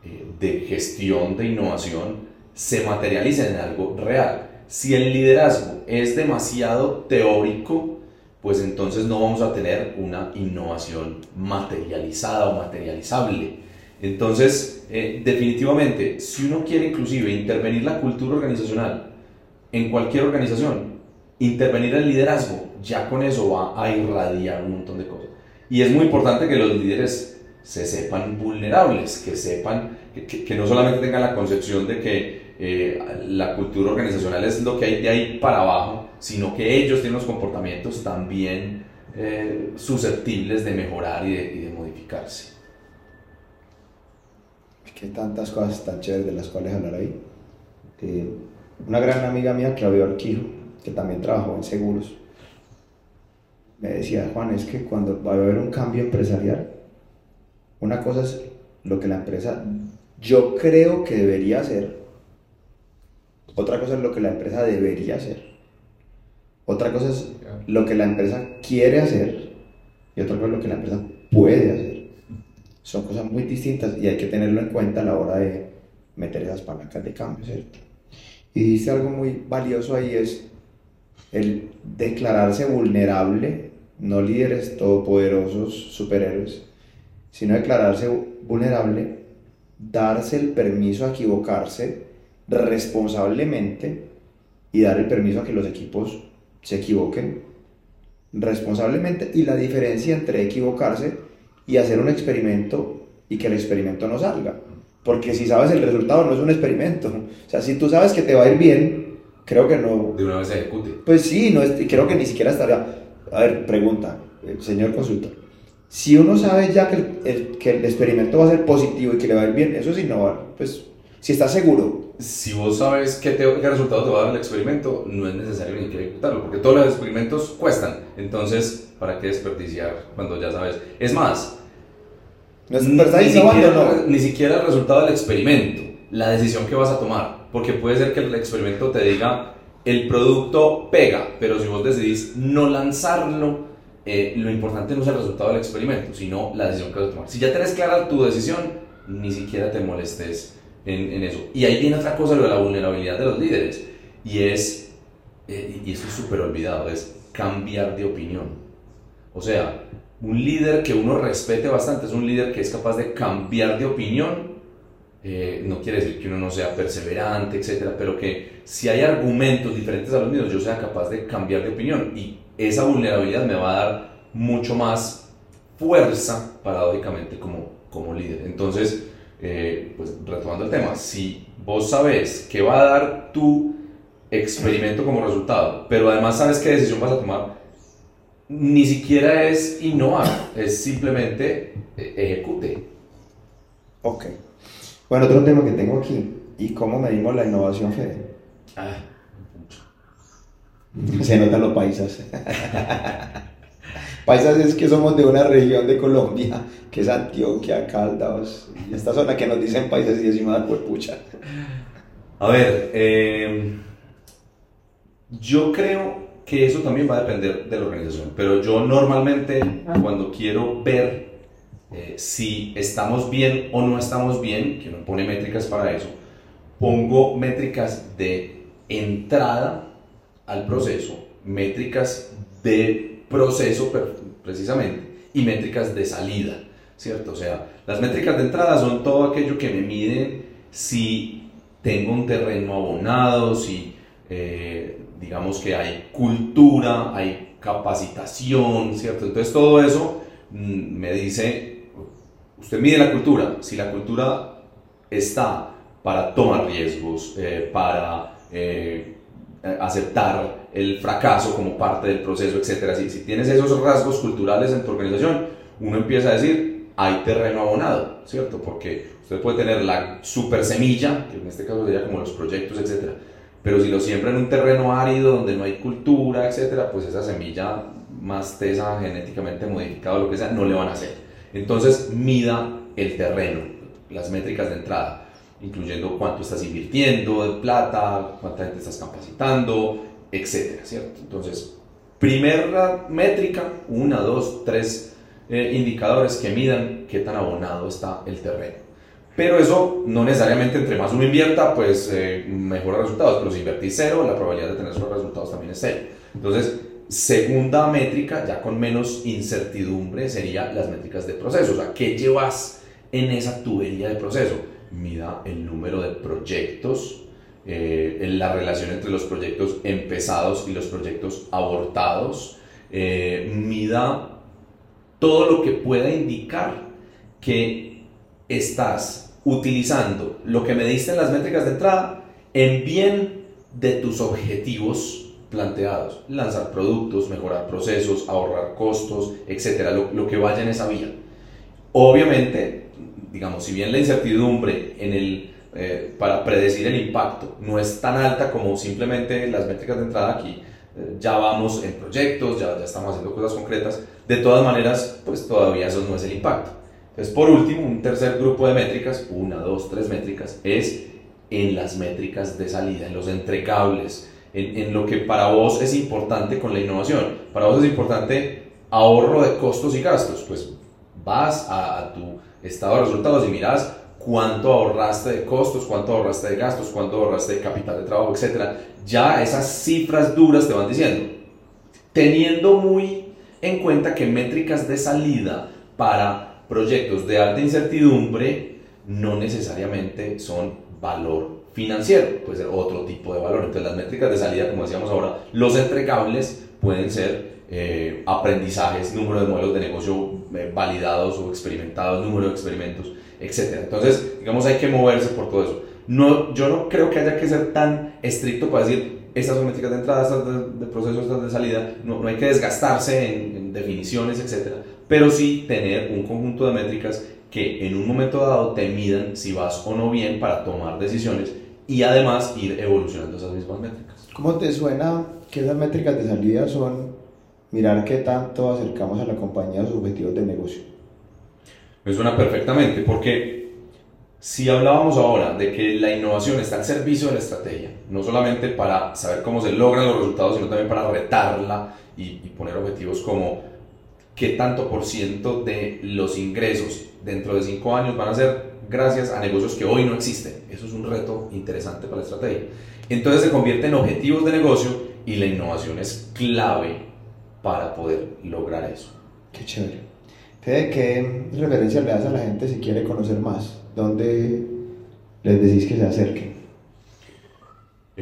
eh, de gestión, de innovación, se materialicen en algo real. Si el liderazgo es demasiado teórico, pues entonces no vamos a tener una innovación materializada o materializable. Entonces, eh, definitivamente, si uno quiere inclusive intervenir la cultura organizacional en cualquier organización, intervenir el liderazgo, ya con eso va a irradiar un montón de cosas. Y es muy importante que los líderes se sepan vulnerables, que sepan, que, no solamente tengan la concepción de que eh, la cultura organizacional es lo que hay de ahí para abajo, sino que ellos tienen los comportamientos también eh, susceptibles de mejorar y de modificarse que tantas cosas tan chéveres de las cuales hablar ahí. Una gran amiga mía, Claudia Orquijo, que también trabajó en seguros, me decía, Juan, es que cuando va a haber un cambio empresarial, una cosa es lo que la empresa, yo creo que debería hacer, otra cosa es lo que la empresa debería hacer, otra cosa es lo que la empresa quiere hacer y otra cosa es lo que la empresa puede hacer son cosas muy distintas y hay que tenerlo en cuenta a la hora de meter esas palancas de cambio, ¿cierto? Y dice algo muy valioso ahí es el declararse vulnerable, no líderes todopoderosos, superhéroes, sino declararse vulnerable, darse el permiso a equivocarse responsablemente y dar el permiso a que los equipos se equivoquen responsablemente y la diferencia entre equivocarse y hacer un experimento y que el experimento no salga. Porque si sabes el resultado no es un experimento. O sea, si tú sabes que te va a ir bien, creo que no... De una vez se ejecute. Pues sí, no es, creo que ni siquiera estaría... A ver, pregunta, eh, señor consultor. Si uno sabe ya que el, que el experimento va a ser positivo y que le va a ir bien, eso es innovar. Pues si estás seguro. Si vos sabes qué, te, qué resultado te va a dar el experimento, no es necesario ni que ejecutarlo, porque todos los experimentos cuestan. Entonces, ¿para qué desperdiciar cuando ya sabes? Es más, ni, siquiera, ni siquiera el resultado del experimento, la decisión que vas a tomar, porque puede ser que el experimento te diga el producto pega, pero si vos decidís no lanzarlo, eh, lo importante no es el resultado del experimento, sino la decisión que vas a tomar. Si ya tenés clara tu decisión, ni siquiera te molestes en, en eso. Y ahí viene otra cosa, lo de la vulnerabilidad de los líderes, y es, eh, y eso es súper olvidado, es cambiar de opinión. O sea, un líder que uno respete bastante es un líder que es capaz de cambiar de opinión eh, no quiere decir que uno no sea perseverante, etcétera, pero que si hay argumentos diferentes a los míos, yo sea capaz de cambiar de opinión y esa vulnerabilidad me va a dar mucho más fuerza, paradójicamente, como, como líder. Entonces, eh, pues retomando el tema, si vos sabes que va a dar tu experimento como resultado, pero además sabes qué decisión vas a tomar, ni siquiera es innovar, es simplemente eh, ejecute. Ok. Bueno, otro tema que tengo aquí, ¿y cómo medimos la innovación, Fede? Ah, (laughs) Se notan los paisas. (laughs) paisas es que somos de una región de Colombia, que es Antioquia, Caldas, y esta zona que nos dicen paisas y decimos al pucha. A ver, eh, yo creo que eso también va a depender de la organización, pero yo normalmente cuando quiero ver eh, si estamos bien o no estamos bien, que uno pone métricas para eso, pongo métricas de entrada al proceso, métricas de proceso precisamente y métricas de salida, ¿cierto? O sea, las métricas de entrada son todo aquello que me miden si tengo un terreno abonado, si eh, digamos que hay cultura, hay capacitación, ¿cierto? Entonces todo eso mm, me dice, usted mide la cultura, si la cultura está para tomar riesgos, eh, para eh, aceptar el fracaso como parte del proceso, etc. Si, si tienes esos rasgos culturales en tu organización, uno empieza a decir, hay terreno abonado, ¿cierto? Porque usted puede tener la super semilla, que en este caso sería como los proyectos, etc. Pero si lo siembra en un terreno árido donde no hay cultura, etc., pues esa semilla más tesa, genéticamente modificada o lo que sea, no le van a hacer. Entonces, mida el terreno, las métricas de entrada, incluyendo cuánto estás invirtiendo de plata, cuánta gente estás capacitando, etcétera, ¿cierto? Entonces, primera métrica, una, dos, tres eh, indicadores que midan qué tan abonado está el terreno. Pero eso no necesariamente entre más uno invierta, pues eh, mejora resultados. Pero si invertís cero, la probabilidad de tener esos resultados también es cero. Entonces, segunda métrica, ya con menos incertidumbre, sería las métricas de proceso. O sea, ¿qué llevas en esa tubería de proceso? Mida el número de proyectos, eh, la relación entre los proyectos empezados y los proyectos abortados. Eh, mida todo lo que pueda indicar que estás utilizando lo que me diste en las métricas de entrada en bien de tus objetivos planteados. Lanzar productos, mejorar procesos, ahorrar costos, etcétera, lo, lo que vaya en esa vía. Obviamente, digamos, si bien la incertidumbre en el, eh, para predecir el impacto no es tan alta como simplemente las métricas de entrada aquí, eh, ya vamos en proyectos, ya, ya estamos haciendo cosas concretas, de todas maneras, pues todavía eso no es el impacto. Entonces, por último, un tercer grupo de métricas, una, dos, tres métricas, es en las métricas de salida, en los entregables, en, en, lo que para vos es importante con la innovación. Para vos es importante ahorro de costos y gastos. Pues vas a, tu estado de resultados y miras cuánto ahorraste de costos, cuánto ahorraste de gastos, cuánto ahorraste de capital de trabajo, etc. Ya esas cifras duras te van diciendo. Teniendo muy en cuenta que métricas de salida para proyectos de alta incertidumbre no necesariamente son valor financiero, puede ser otro tipo de valor. Entonces las métricas de salida, como decíamos ahora, los entregables pueden ser eh, aprendizajes, número de modelos de negocio eh, validados o experimentados, número de experimentos, etc. Entonces, digamos, hay que moverse por todo eso. No, yo no creo que haya que ser tan estricto para decir, estas son métricas de entrada, estas de, de proceso, estas de salida, no, no hay que desgastarse en, en definiciones, etc. Pero sí tener un conjunto de métricas que en un momento dado te midan si vas o no bien para tomar decisiones y además ir evolucionando esas mismas métricas. ¿Cómo te suena que esas métricas de salida son mirar qué tanto acercamos a la compañía a sus objetivos de negocio? Me suena perfectamente porque si hablábamos ahora de que la innovación está al servicio de la estrategia, no solamente para saber cómo se logran los resultados, sino también para retarla y, y poner objetivos como qué tanto por ciento de los ingresos dentro de cinco años van a ser gracias a negocios que hoy no existen. Eso es un reto interesante para la estrategia. Entonces se convierte en objetivos de negocio y la innovación es clave para poder lograr eso. Qué chévere. Fede, ¿qué referencia le das a la gente si quiere conocer más? ¿Dónde les decís que se acerquen?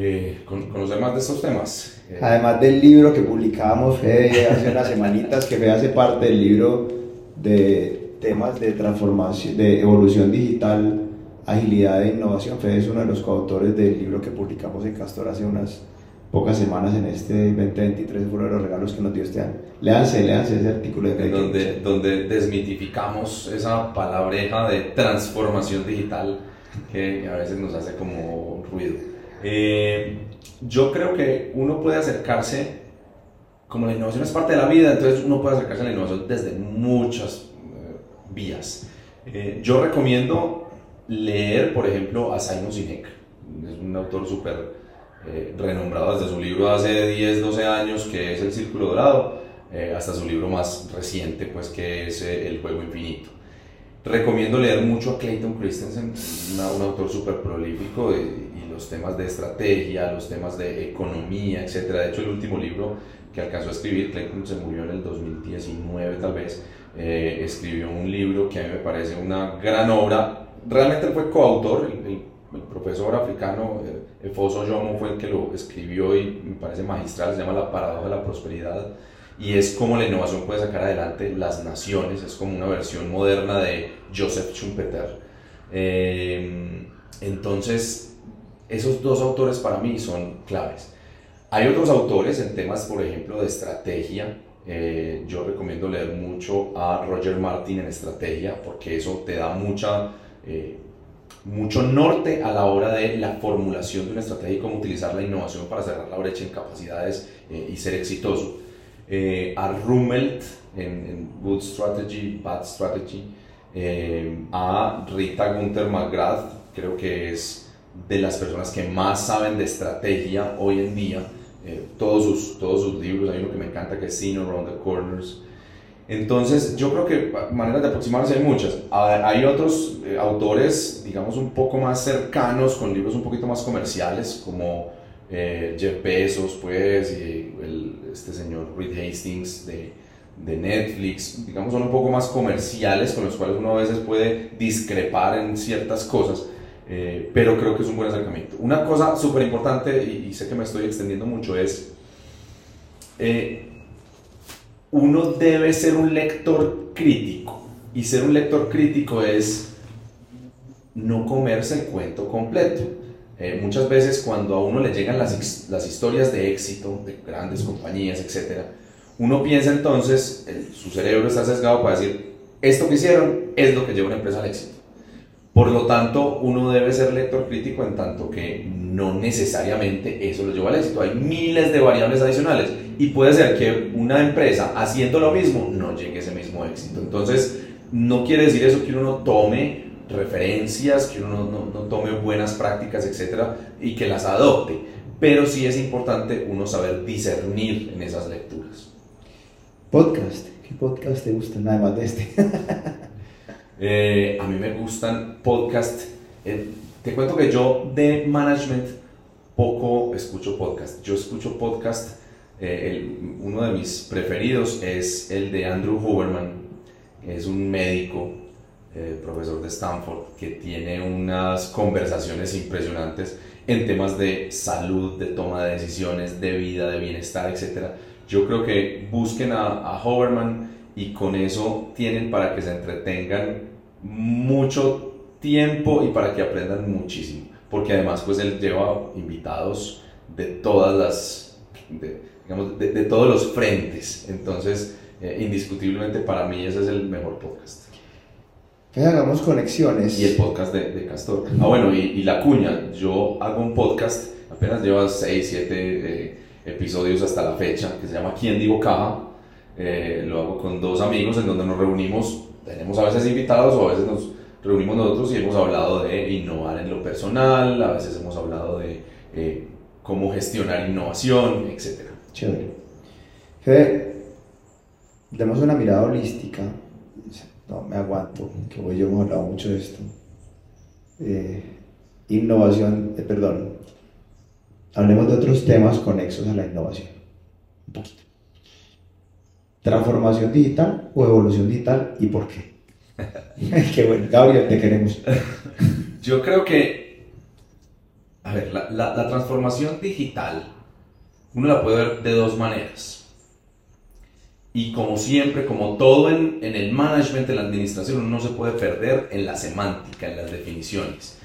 Eh, conocer más de estos temas. Eh, Además del libro que publicamos Fede hace unas semanitas, que Fede hace parte del libro de temas de transformación, de evolución digital, agilidad e innovación. Fede es uno de los coautores del libro que publicamos en Castor hace unas pocas semanas en este 2023, fue uno de los regalos que nos dio este año. Léanse, léanse ese artículo. De donde, donde desmitificamos esa palabreja de transformación digital que a veces nos hace como ruido. Eh, yo creo que uno puede acercarse, como la innovación es parte de la vida, entonces uno puede acercarse a la innovación desde muchas eh, vías. Eh, yo recomiendo leer, por ejemplo, a Simon Sinek, es un autor súper renombrado desde su libro de hace 10, 12 años, que es El Círculo Dorado, hasta su libro más reciente, pues que es El Juego Infinito. Recomiendo leer mucho a Clayton Christensen, un autor súper prolífico y los temas de estrategia, los temas de economía, etc. De hecho, el último libro que alcanzó a escribir, Clayton se murió en el 2019 tal vez, eh, escribió un libro que a mí me parece una gran obra. Realmente él fue coautor, el, profesor africano eh, Efoso Yomo fue el que lo escribió y me parece magistral, se llama La paradoja de la prosperidad y es como la innovación puede sacar adelante las naciones, es como una versión moderna de Joseph Schumpeter. Eh, entonces, esos dos autores para mí son claves. Hay otros autores en temas, por ejemplo, de estrategia. Eh, yo recomiendo leer mucho a Roger Martin en estrategia porque eso te da mucha, eh, mucho norte a la hora de la formulación de una estrategia y cómo utilizar la innovación para cerrar la brecha en capacidades y ser exitoso eh, a Rummelt en, Good Strategy, Bad Strategy, eh, a Rita Gunther McGrath, creo que es de las personas que más saben de estrategia hoy en día. Eh, todos, sus, todos sus libros, hay uno que me encanta que es Seen Around the Corners. Entonces, yo creo que maneras de aproximarse hay muchas. Hay otros autores, digamos, un poco más cercanos, con libros un poquito más comerciales, como eh, Jeff Bezos, pues, y este señor Reed Hastings de, de, Netflix, digamos, son un poco más comerciales con los cuales uno a veces puede discrepar en ciertas cosas, eh, pero creo que es un buen acercamiento. Una cosa súper importante, y, sé que me estoy extendiendo mucho, es eh, uno debe ser un lector crítico, y ser un lector crítico es no comerse el cuento completo eh, muchas veces cuando a uno le llegan las, historias de éxito de grandes compañías, etc., uno piensa entonces, su cerebro está sesgado para decir, esto que hicieron es lo que lleva una empresa al éxito. Por lo tanto, uno debe ser lector crítico en tanto que no necesariamente eso lo lleva al éxito. Hay miles de variables adicionales y puede ser que una empresa haciendo lo mismo no llegue a ese mismo éxito. Entonces, no quiere decir eso que uno no tome referencias, que uno no, tome buenas prácticas, etcétera, y que las adopte. Pero sí es importante uno saber discernir en esas lecturas. Podcast, ¿qué podcast te gustan además de este? (laughs) Eh, a mí me gustan podcast. Eh, te cuento que yo de management poco escucho podcast. Yo escucho podcast, eh, uno de mis preferidos es el de Andrew Huberman, es un médico eh, profesor de Stanford, que tiene unas conversaciones impresionantes en temas de salud, de toma de decisiones, de vida, de bienestar, etc. Yo creo que busquen a, a y con eso tienen para que se entretengan mucho tiempo y para que aprendan muchísimo. Porque además pues él lleva invitados de todas las, de, digamos, de, todos los frentes. Entonces, eh, indiscutiblemente para mí ese es el mejor podcast. Que hagamos conexiones. Y el podcast de, de Castor. Ah, bueno, y, y, la cuña. Yo hago un podcast, apenas lleva 6, 7 eh, episodios hasta la fecha, que se llama ¿Quién digo caja? Eh, lo hago con dos amigos en donde nos reunimos. Tenemos a veces invitados o a veces nos reunimos nosotros y hemos hablado de innovar en lo personal, a veces hemos hablado de eh, cómo gestionar innovación, etc. Chévere. Fede, demos una mirada holística no me aguanto, que hoy yo hemos hablado mucho de esto. Eh, innovación, eh, perdón, hablemos de otros temas conexos a la innovación. Un poquito. Transformación digital o evolución digital y por qué. (laughs) qué bueno, Gabriel, te queremos. (laughs) Yo creo que a ver, la, transformación digital uno la puede ver de dos maneras. Y como siempre, como todo en, en, el management, en la administración, uno no se puede perder en la semántica, en las definiciones.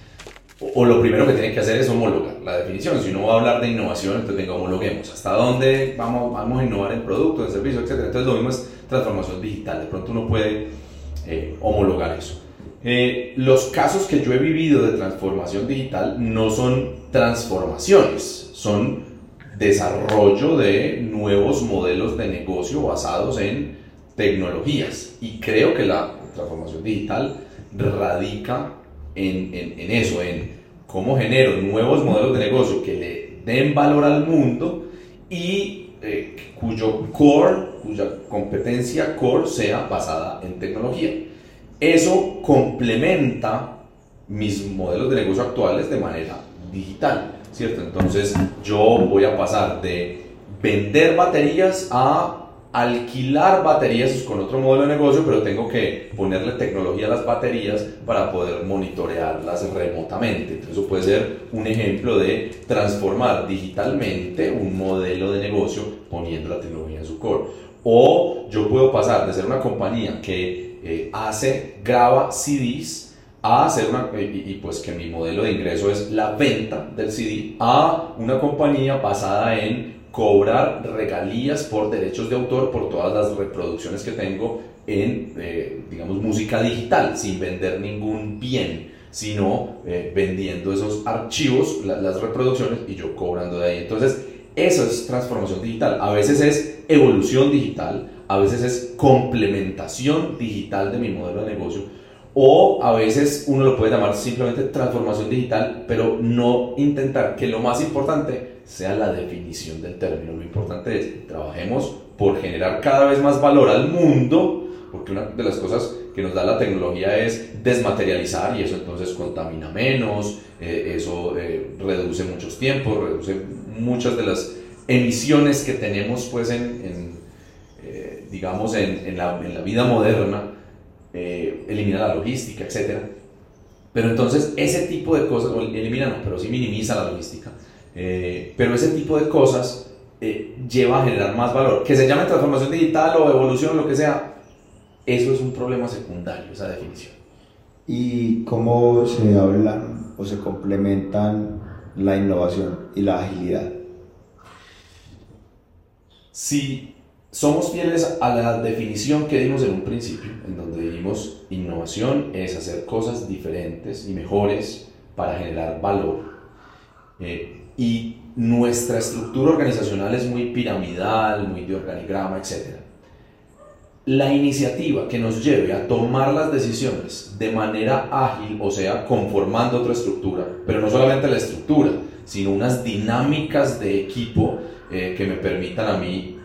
O, lo primero que tiene que hacer es homologar la definición. Si uno va a hablar de innovación, entonces venga, homologuemos. ¿Hasta dónde vamos, a innovar el producto, el servicio, etcétera? Entonces lo mismo es transformación digital. De pronto uno puede eh, homologar eso. Eh, los casos que yo he vivido de transformación digital no son transformaciones, son desarrollo de nuevos modelos de negocio basados en tecnologías. Y creo que la transformación digital radica en, en, en, eso, en cómo genero nuevos modelos de negocio que le den valor al mundo y eh, cuyo core, cuya competencia core sea basada en tecnología. Eso complementa mis modelos de negocio actuales de manera digital. ¿cierto? Entonces yo voy a pasar de vender baterías a alquilar baterías con otro modelo de negocio, pero tengo que ponerle tecnología a las baterías para poder monitorearlas remotamente. Entonces eso puede ser un ejemplo de transformar digitalmente un modelo de negocio poniendo la tecnología en su core. O yo puedo pasar de ser una compañía que eh, hace, graba CDs, a hacer una, y, y, pues que mi modelo de ingreso es la venta del CD, a una compañía basada en cobrar regalías por derechos de autor por todas las reproducciones que tengo en, eh, digamos, música digital, sin vender ningún bien, sino eh, vendiendo esos archivos, la, las reproducciones y yo cobrando de ahí. Entonces, eso es transformación digital. A veces es evolución digital, a veces es complementación digital de mi modelo de negocio o a veces uno lo puede llamar simplemente transformación digital, pero no intentar que lo más importante sea la definición del término. Lo importante es trabajemos por generar cada vez más valor al mundo, porque una de las cosas que nos da la tecnología es desmaterializar y eso entonces contamina menos, eh, eso eh, reduce muchos tiempos, reduce muchas de las emisiones que tenemos pues en, eh, digamos en, en, la, vida moderna elimina la logística, etc. Pero entonces ese tipo de cosas, elimina no, pero sí minimiza la logística, eh, pero ese tipo de cosas eh, lleva a generar más valor. Que se llame transformación digital o evolución, lo que sea, eso es un problema secundario, esa definición. ¿Y cómo se hablan o se complementan la innovación y la agilidad? Sí, somos fieles a la definición que dimos en un principio, en donde dimos innovación es hacer cosas diferentes y mejores para generar valor. Eh, y nuestra estructura organizacional es muy piramidal, muy de organigrama, etc. La iniciativa que nos lleve a tomar las decisiones de manera ágil, o sea, conformando otra estructura, pero no solamente la estructura, sino unas dinámicas de equipo eh, que me permitan a mí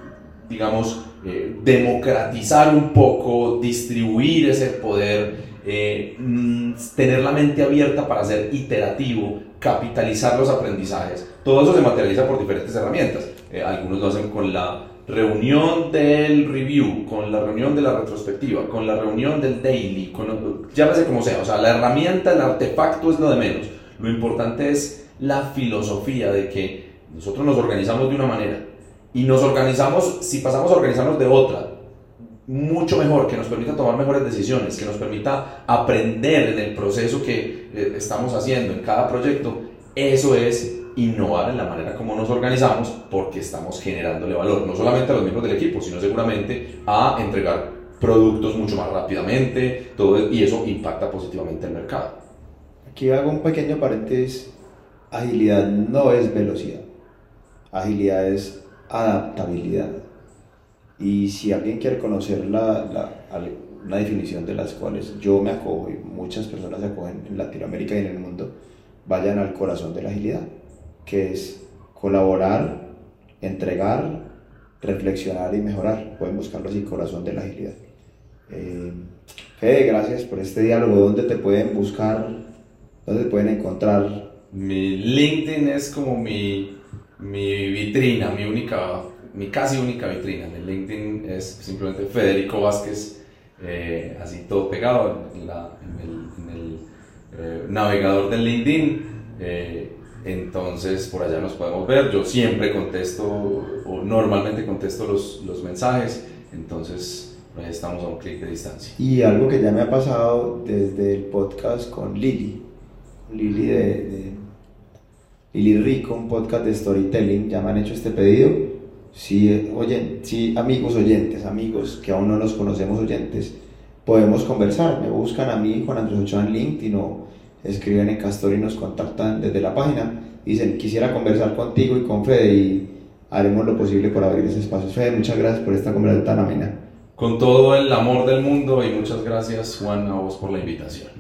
digamos, eh, democratizar un poco, distribuir ese poder, eh, mm, tener la mente abierta para ser iterativo, capitalizar los aprendizajes. Todo eso se materializa por diferentes herramientas. Eh, algunos lo hacen con la reunión del review, con la reunión de la retrospectiva, con la reunión del daily, con, llámese como sea. O sea, la herramienta, el artefacto es lo de menos. Lo importante es la filosofía de que nosotros nos organizamos de una manera, y nos organizamos, si pasamos a organizarnos de otra, mucho mejor, que nos permita tomar mejores decisiones, que nos permita aprender en el proceso que eh, estamos haciendo en cada proyecto, eso es innovar en la manera como nos organizamos porque estamos generándole valor, no solamente a los miembros del equipo, sino seguramente a entregar productos mucho más rápidamente, todo, y eso impacta positivamente el mercado. Aquí hago un pequeño paréntesis, agilidad no es velocidad, agilidad es adaptabilidad. Y si alguien quiere conocer la, la, una definición de las cuales yo me acojo y muchas personas se acogen en Latinoamérica y en el mundo, vayan al corazón de la agilidad, que es colaborar, entregar, reflexionar y mejorar. Pueden buscarlo así, corazón de la agilidad. Eh, Fede, gracias por este diálogo. ¿Dónde te pueden buscar? ¿Dónde te pueden encontrar? Mi LinkedIn es como mi mi vitrina, mi única, mi casi única vitrina. En el LinkedIn es simplemente Federico Vázquez, eh, así todo pegado en, la, en el, en el eh, navegador del LinkedIn. Eh, Entonces por allá nos podemos ver. Yo siempre contesto o normalmente contesto los, los mensajes. Entonces pues estamos a un clic de distancia. Y algo que ya me ha pasado desde el podcast con Lili, Lili de, de Lili Rico, un podcast de storytelling, ya me han hecho este pedido. Si, oyen, si amigos oyentes, amigos que aún no los conocemos oyentes, podemos conversar. Me buscan a mí, Juan Andrés Ochoa en LinkedIn o escriben en Castor y nos contactan desde la página. Dicen, quisiera conversar contigo y con Fede y haremos lo posible por abrir ese espacio. Fede, muchas gracias por esta conversación tan amena. Con todo el amor del mundo y muchas gracias Juan a vos por la invitación.